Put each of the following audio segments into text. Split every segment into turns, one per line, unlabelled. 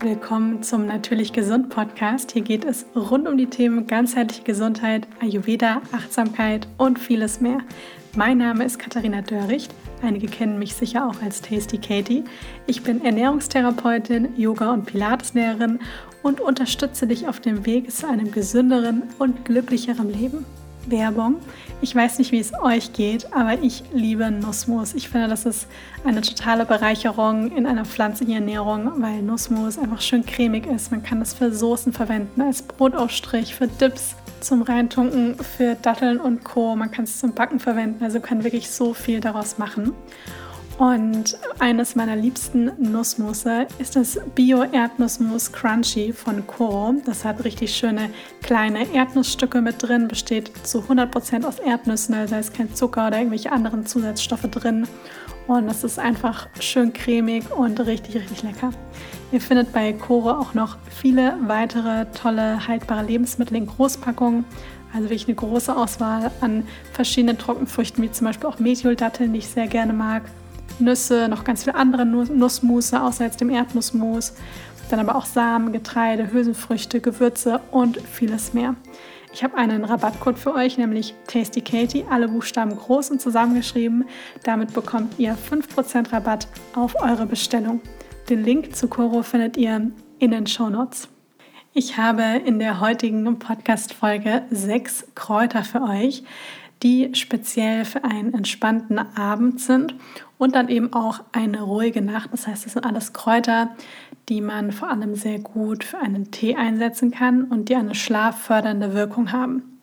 Willkommen zum Natürlich Gesund Podcast. Hier geht es rund um die Themen ganzheitliche Gesundheit, Ayurveda, Achtsamkeit und vieles mehr. Mein Name ist Katharina Dörricht. Einige kennen mich sicher auch als Tasty Katie. Ich bin Ernährungstherapeutin, Yoga- und Pilateslehrerin und unterstütze dich auf dem Weg zu einem gesünderen und glücklicheren Leben. Werbung. Ich weiß nicht, wie es euch geht, aber ich liebe Nussmus. Ich finde, das ist eine totale Bereicherung in einer pflanzlichen Ernährung, weil Nussmus einfach schön cremig ist. Man kann das für Soßen verwenden, als Brotaufstrich, für Dips, zum Reintunken, für Datteln und Co. Man kann es zum Backen verwenden, also kann wirklich so viel daraus machen. Und eines meiner liebsten Nussmusse ist das Bio-Erdnussmus Crunchy von Koro. Das hat richtig schöne kleine Erdnussstücke mit drin, besteht zu 100% aus Erdnüssen, also da ist kein Zucker oder irgendwelche anderen Zusatzstoffe drin. Und es ist einfach schön cremig und richtig, richtig lecker. Ihr findet bei Koro auch noch viele weitere tolle haltbare Lebensmittel in Großpackungen. Also wirklich eine große Auswahl an verschiedenen Trockenfrüchten, wie zum Beispiel auch Methioldatteln, die ich sehr gerne mag. Nüsse, noch ganz viele andere Nussmusse, außer jetzt dem Erdnussmus. Dann aber auch Samen, Getreide, Hülsenfrüchte, Gewürze und vieles mehr. Ich habe einen Rabattcode für euch, nämlich Tasty Katie, alle Buchstaben groß und zusammengeschrieben. Damit bekommt ihr 5% Rabatt auf eure Bestellung. Den Link zu Coro findet ihr in den Show Notes. Ich habe in der heutigen Podcast-Folge sechs Kräuter für euch, die speziell für einen entspannten Abend sind und dann eben auch eine ruhige Nacht. Das heißt, das sind alles Kräuter, die man vor allem sehr gut für einen Tee einsetzen kann und die eine schlaffördernde Wirkung haben.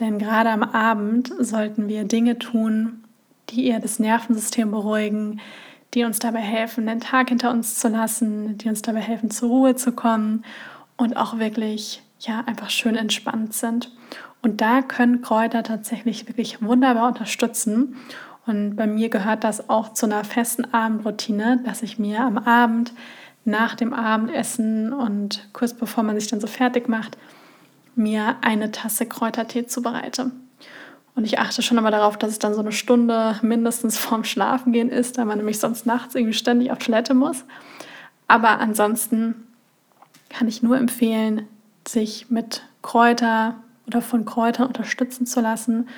Denn gerade am Abend sollten wir Dinge tun, die eher das Nervensystem beruhigen, die uns dabei helfen, den Tag hinter uns zu lassen, die uns dabei helfen, zur Ruhe zu kommen und auch wirklich ja einfach schön entspannt sind. Und da können Kräuter tatsächlich wirklich wunderbar unterstützen. Und bei mir gehört das auch zu einer festen Abendroutine, dass ich mir am Abend nach dem Abendessen und kurz bevor man sich dann so fertig macht, mir eine Tasse Kräutertee zubereite. Und ich achte schon immer darauf, dass es dann so eine Stunde mindestens vorm Schlafengehen ist, da man nämlich sonst nachts irgendwie ständig auf Toilette muss. Aber ansonsten kann ich nur empfehlen, sich mit Kräuter oder von Kräutern unterstützen zu lassen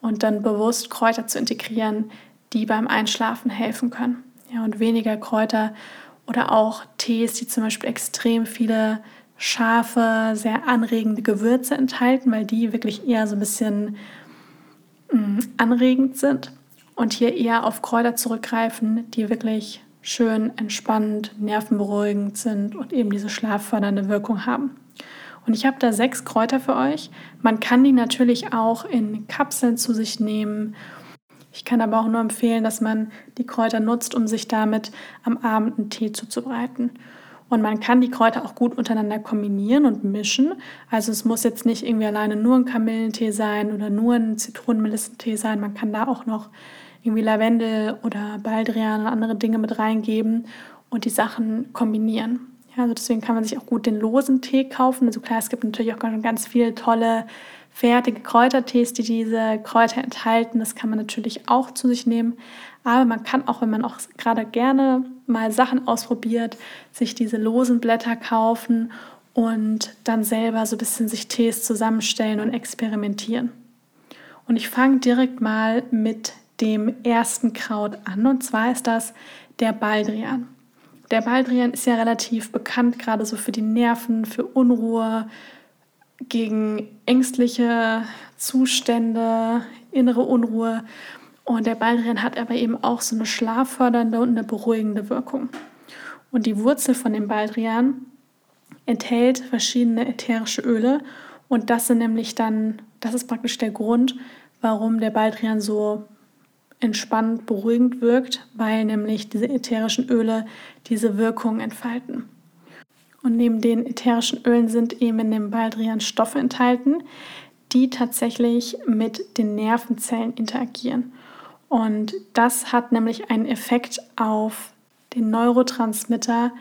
und dann bewusst Kräuter zu integrieren, die beim Einschlafen helfen können. Ja, und weniger Kräuter oder auch Tees, die zum Beispiel extrem viele scharfe, sehr anregende Gewürze enthalten, weil die wirklich eher so ein bisschen mm, anregend sind. Und hier eher auf Kräuter zurückgreifen, die wirklich schön entspannend, nervenberuhigend sind und eben diese schlaffördernde Wirkung haben. Und ich habe da sechs Kräuter für euch. Man kann die natürlich auch in Kapseln zu sich nehmen. Ich kann aber auch nur empfehlen, dass man die Kräuter nutzt, um sich damit am Abend einen Tee zuzubereiten. Und man kann die Kräuter auch gut untereinander kombinieren und mischen. Also es muss jetzt nicht irgendwie alleine nur ein Kamillentee sein oder nur ein Zitronenmelissentee sein. Man kann da auch noch irgendwie Lavendel oder Baldrian oder andere Dinge mit reingeben und die Sachen kombinieren. Ja, also deswegen kann man sich auch gut den losen Tee kaufen. Also klar, es gibt natürlich auch ganz viele tolle fertige Kräutertees, die diese Kräuter enthalten. Das kann man natürlich auch zu sich nehmen. Aber man kann auch, wenn man auch gerade gerne mal Sachen ausprobiert, sich diese losen Blätter kaufen und dann selber so ein bisschen sich Tees zusammenstellen und experimentieren. Und ich fange direkt mal mit dem ersten Kraut an und zwar ist das der Baldrian. Der Baldrian ist ja relativ bekannt, gerade so für die Nerven, für Unruhe, gegen ängstliche Zustände, innere Unruhe. Und der Baldrian hat aber eben auch so eine schlaffördernde und eine beruhigende Wirkung. Und die Wurzel von dem Baldrian enthält verschiedene ätherische Öle. Und das sind nämlich dann, das ist praktisch der Grund, warum der Baldrian so entspannt, beruhigend wirkt, weil nämlich diese ätherischen Öle diese Wirkung entfalten. Und neben den ätherischen Ölen sind eben in dem Baldrian Stoffe enthalten, die tatsächlich mit den Nervenzellen interagieren. Und das hat nämlich einen Effekt auf den Neurotransmitter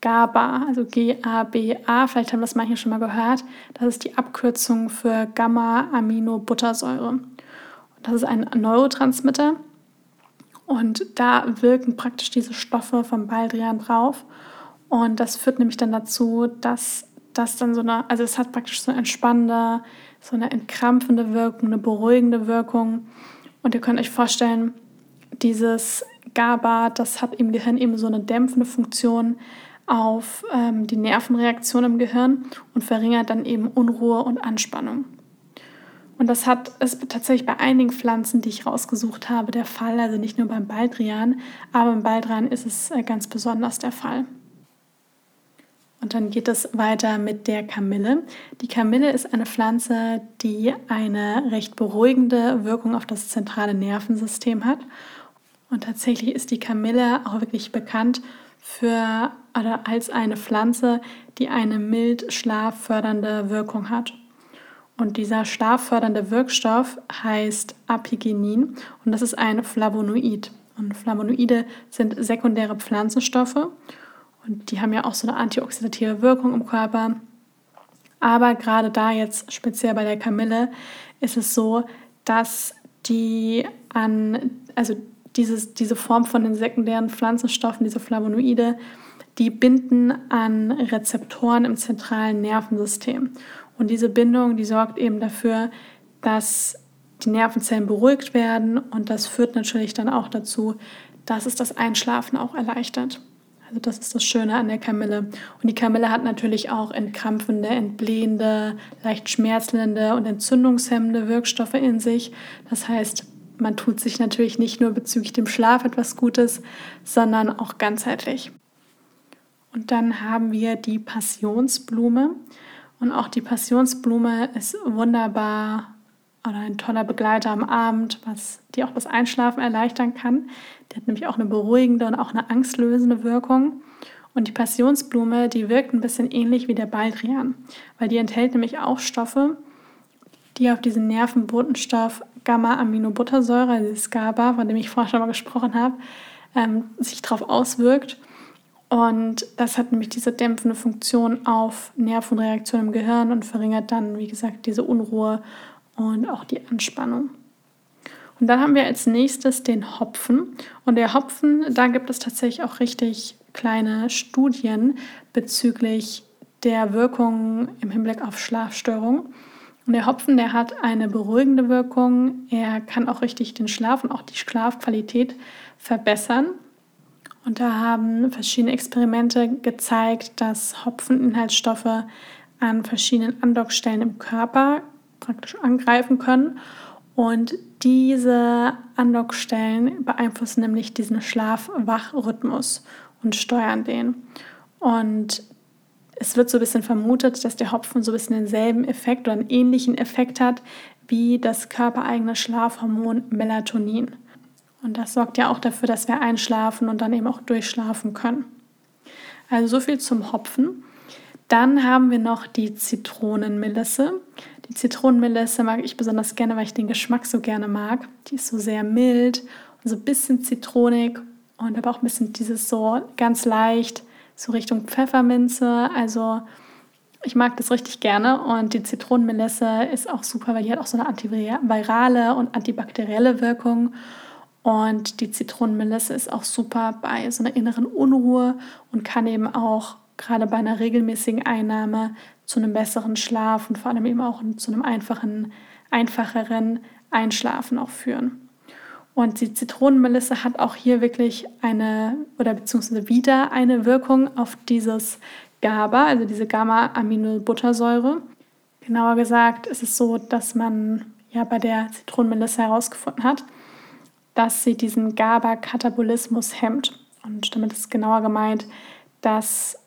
GABA, also G-A-B-A. Vielleicht haben das manche schon mal gehört. Das ist die Abkürzung für Gamma-Aminobuttersäure. Das ist ein Neurotransmitter und da wirken praktisch diese Stoffe vom Baldrian drauf. Und das führt nämlich dann dazu, dass das dann so eine, also es hat praktisch so eine entspannende, so eine entkrampfende Wirkung, eine beruhigende Wirkung. Und ihr könnt euch vorstellen, dieses GABA, das hat im Gehirn eben so eine dämpfende Funktion auf ähm, die Nervenreaktion im Gehirn und verringert dann eben Unruhe und Anspannung. Und das hat es tatsächlich bei einigen Pflanzen, die ich rausgesucht habe, der Fall. Also nicht nur beim Baldrian, aber beim Baldrian ist es äh, ganz besonders der Fall. Und dann geht es weiter mit der Kamille. Die Kamille ist eine Pflanze, die eine recht beruhigende Wirkung auf das zentrale Nervensystem hat. Und tatsächlich ist die Kamille auch wirklich bekannt für oder als eine Pflanze, die eine mild schlaffördernde Wirkung hat. Und dieser schlaffördernde Wirkstoff heißt Apigenin und das ist ein Flavonoid. Und Flavonoide sind sekundäre Pflanzenstoffe und die haben ja auch so eine antioxidative Wirkung im Körper. Aber gerade da jetzt speziell bei der Kamille ist es so, dass die an, also dieses, diese Form von den sekundären Pflanzenstoffen, diese Flavonoide, die binden an Rezeptoren im zentralen Nervensystem. Und diese Bindung, die sorgt eben dafür, dass die Nervenzellen beruhigt werden und das führt natürlich dann auch dazu, dass es das Einschlafen auch erleichtert. Also das ist das Schöne an der Kamille. Und die Kamille hat natürlich auch entkrampfende, entblähende, leicht schmerzlinde und entzündungshemmende Wirkstoffe in sich. Das heißt, man tut sich natürlich nicht nur bezüglich dem Schlaf etwas Gutes, sondern auch ganzheitlich. Und dann haben wir die Passionsblume. Und auch die Passionsblume ist wunderbar oder ein toller Begleiter am Abend, was die auch das Einschlafen erleichtern kann. Die hat nämlich auch eine beruhigende und auch eine angstlösende Wirkung. Und die Passionsblume, die wirkt ein bisschen ähnlich wie der Baldrian, weil die enthält nämlich auch Stoffe, die auf diesen Nervenbotenstoff Gamma-Aminobuttersäure, also dieses GABA, von dem ich vorher schon mal gesprochen habe, ähm, sich darauf auswirkt. Und das hat nämlich diese dämpfende Funktion auf Nervenreaktionen im Gehirn und verringert dann, wie gesagt, diese Unruhe und auch die Anspannung. Und dann haben wir als nächstes den Hopfen. Und der Hopfen, da gibt es tatsächlich auch richtig kleine Studien bezüglich der Wirkung im Hinblick auf Schlafstörungen. Und der Hopfen, der hat eine beruhigende Wirkung. Er kann auch richtig den Schlaf und auch die Schlafqualität verbessern. Und da haben verschiedene Experimente gezeigt, dass Hopfeninhaltsstoffe an verschiedenen Andockstellen im Körper praktisch angreifen können. Und diese Andockstellen beeinflussen nämlich diesen Schlaf-Wach-Rhythmus und steuern den. Und es wird so ein bisschen vermutet, dass der Hopfen so ein bisschen denselben Effekt oder einen ähnlichen Effekt hat wie das körpereigene Schlafhormon Melatonin. Und das sorgt ja auch dafür, dass wir einschlafen und dann eben auch durchschlafen können. Also so viel zum Hopfen. Dann haben wir noch die Zitronenmelisse. Die Zitronenmelisse mag ich besonders gerne, weil ich den Geschmack so gerne mag. Die ist so sehr mild und so ein bisschen zitronig und aber auch ein bisschen dieses so ganz leicht, so Richtung Pfefferminze. Also ich mag das richtig gerne und die Zitronenmelisse ist auch super, weil die hat auch so eine antivirale und antibakterielle Wirkung. Und die Zitronenmelisse ist auch super bei so einer inneren Unruhe und kann eben auch gerade bei einer regelmäßigen Einnahme zu einem besseren Schlaf und vor allem eben auch zu einem einfachen, einfacheren Einschlafen auch führen. Und die Zitronenmelisse hat auch hier wirklich eine oder beziehungsweise wieder eine Wirkung auf dieses GABA, also diese Gamma-Aminobuttersäure. Genauer gesagt ist es so, dass man ja bei der Zitronenmelisse herausgefunden hat, dass sie diesen GABA-Katabolismus hemmt. Und damit ist genauer gemeint, dass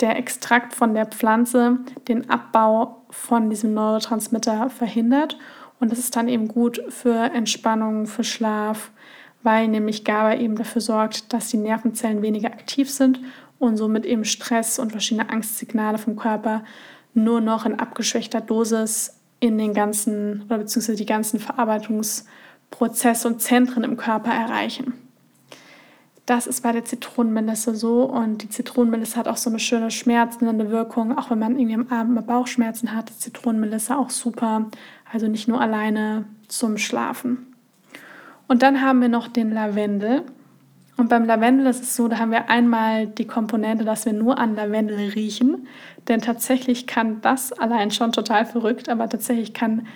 der Extrakt von der Pflanze den Abbau von diesem Neurotransmitter verhindert. Und das ist dann eben gut für Entspannung, für Schlaf, weil nämlich GABA eben dafür sorgt, dass die Nervenzellen weniger aktiv sind und somit eben Stress und verschiedene Angstsignale vom Körper nur noch in abgeschwächter Dosis in den ganzen oder beziehungsweise die ganzen Verarbeitungsprozesse und Zentren im Körper erreichen. Das ist bei der Zitronenmelisse so und die Zitronenmelisse hat auch so eine schöne schmerzende Wirkung, auch wenn man irgendwie am Abend mal Bauchschmerzen hat, ist Zitronenmelisse auch super, also nicht nur alleine zum Schlafen. Und dann haben wir noch den Lavendel Und beim Lavendel ist es so, da haben wir einmal die Komponente, dass wir nur an Lavendel riechen. Denn tatsächlich kann das allein schon total verrückt, aber tatsächlich kann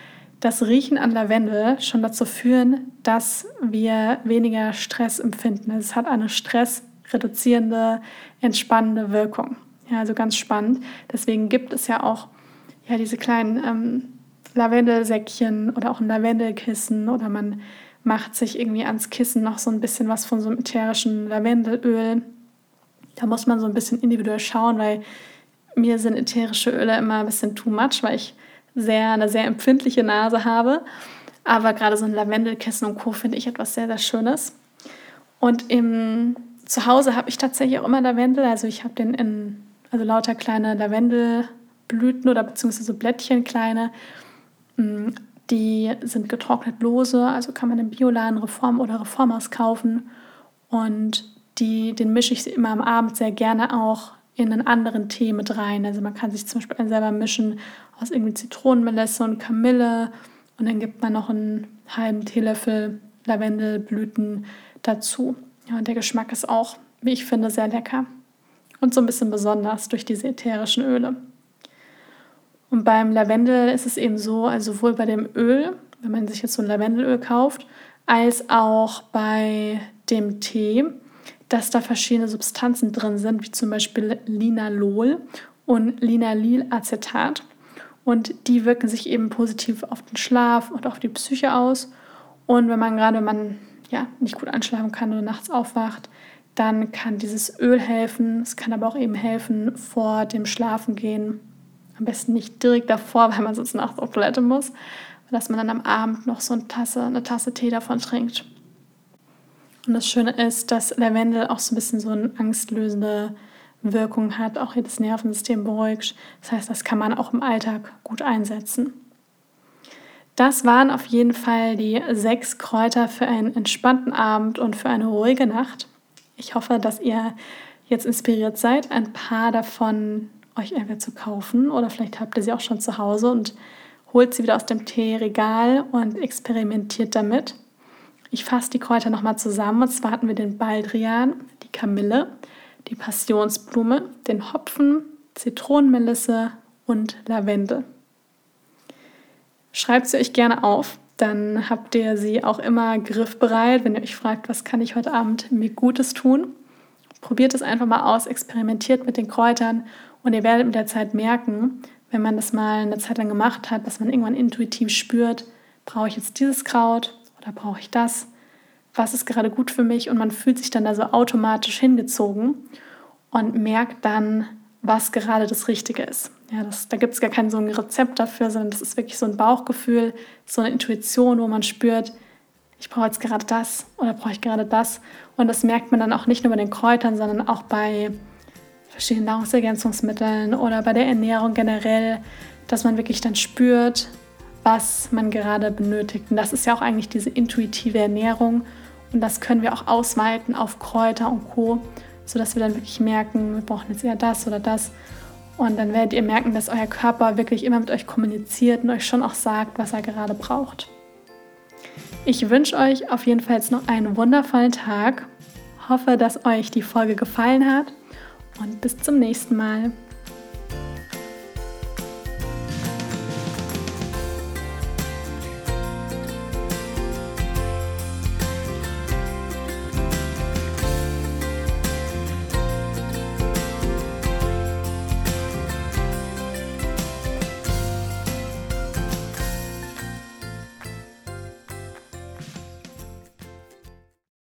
das Riechen an Lavendel schon dazu führen, dass wir weniger Stress empfinden. Es hat eine stressreduzierende, entspannende Wirkung. Ja, also ganz spannend. Deswegen gibt es ja auch ja, diese kleinen ähm, Lavendelsäckchen oder auch ein Lavendelkissen oder man macht sich irgendwie ans Kissen noch so ein bisschen was von so einem ätherischen Lavendelöl. Da muss man so ein bisschen individuell schauen, weil mir sind ätherische Öle immer ein bisschen too much, weil ich sehr, eine sehr empfindliche Nase habe. Aber gerade so ein Lavendelkissen und Co. finde ich etwas sehr, sehr Schönes. Und im Zuhause habe ich tatsächlich auch immer Lavendel. Also ich habe den in, also lauter kleine Lavendelblüten oder beziehungsweise Blättchen kleine. Mm, die sind getrocknet lose, also kann man im Bioladen Reform oder Reformers kaufen. Und die, den mische ich immer am Abend sehr gerne auch in einen anderen Tee mit rein. Also man kann sich zum Beispiel selber mischen aus irgendwie Zitronenmelisse und Kamille und dann gibt man noch einen halben Teelöffel Lavendelblüten dazu. Ja, und der Geschmack ist auch, wie ich finde, sehr lecker und so ein bisschen besonders durch diese ätherischen Öle. Und beim Lavendel ist es eben so, also sowohl bei dem Öl, wenn man sich jetzt so ein Lavendelöl kauft, als auch bei dem Tee, dass da verschiedene Substanzen drin sind, wie zum Beispiel Linalol und Linalylacetat. Und die wirken sich eben positiv auf den Schlaf und auf die Psyche aus. Und wenn man gerade man ja, nicht gut einschlafen kann oder nachts aufwacht, dann kann dieses Öl helfen. Es kann aber auch eben helfen vor dem Schlafengehen am besten nicht direkt davor, weil man sonst nachts auf Toilette muss. Dass man dann am Abend noch so eine Tasse, eine Tasse Tee davon trinkt. Und das Schöne ist, dass Lavendel auch so ein bisschen so eine angstlösende Wirkung hat, auch hier das Nervensystem beruhigt. Das heißt, das kann man auch im Alltag gut einsetzen. Das waren auf jeden Fall die sechs Kräuter für einen entspannten Abend und für eine ruhige Nacht. Ich hoffe, dass ihr jetzt inspiriert seid, ein paar davon euch entweder zu kaufen oder vielleicht habt ihr sie auch schon zu Hause und holt sie wieder aus dem Teeregal und experimentiert damit. Ich fasse die Kräuter nochmal zusammen. Und zwar hatten wir den Baldrian, die Kamille, die Passionsblume, den Hopfen, Zitronenmelisse und Lavendel. Schreibt sie euch gerne auf, dann habt ihr sie auch immer griffbereit, wenn ihr euch fragt, was kann ich heute Abend mir Gutes tun. Probiert es einfach mal aus, experimentiert mit den Kräutern und ihr werdet mit der Zeit merken, wenn man das mal eine Zeit lang gemacht hat, dass man irgendwann intuitiv spürt, brauche ich jetzt dieses Kraut oder brauche ich das? Was ist gerade gut für mich? Und man fühlt sich dann da so automatisch hingezogen und merkt dann, was gerade das Richtige ist. Ja, das, da gibt es gar kein so ein Rezept dafür, sondern das ist wirklich so ein Bauchgefühl, so eine Intuition, wo man spürt, ich brauche jetzt gerade das oder brauche ich gerade das. Und das merkt man dann auch nicht nur bei den Kräutern, sondern auch bei verschiedenen Nahrungsergänzungsmitteln oder bei der Ernährung generell, dass man wirklich dann spürt, was man gerade benötigt. Und das ist ja auch eigentlich diese intuitive Ernährung. Und das können wir auch ausweiten auf Kräuter und Co., sodass wir dann wirklich merken, wir brauchen jetzt eher das oder das. Und dann werdet ihr merken, dass euer Körper wirklich immer mit euch kommuniziert und euch schon auch sagt, was er gerade braucht. Ich wünsche euch auf jeden Fall jetzt noch einen wundervollen Tag. Hoffe, dass euch die Folge gefallen hat und bis zum nächsten Mal.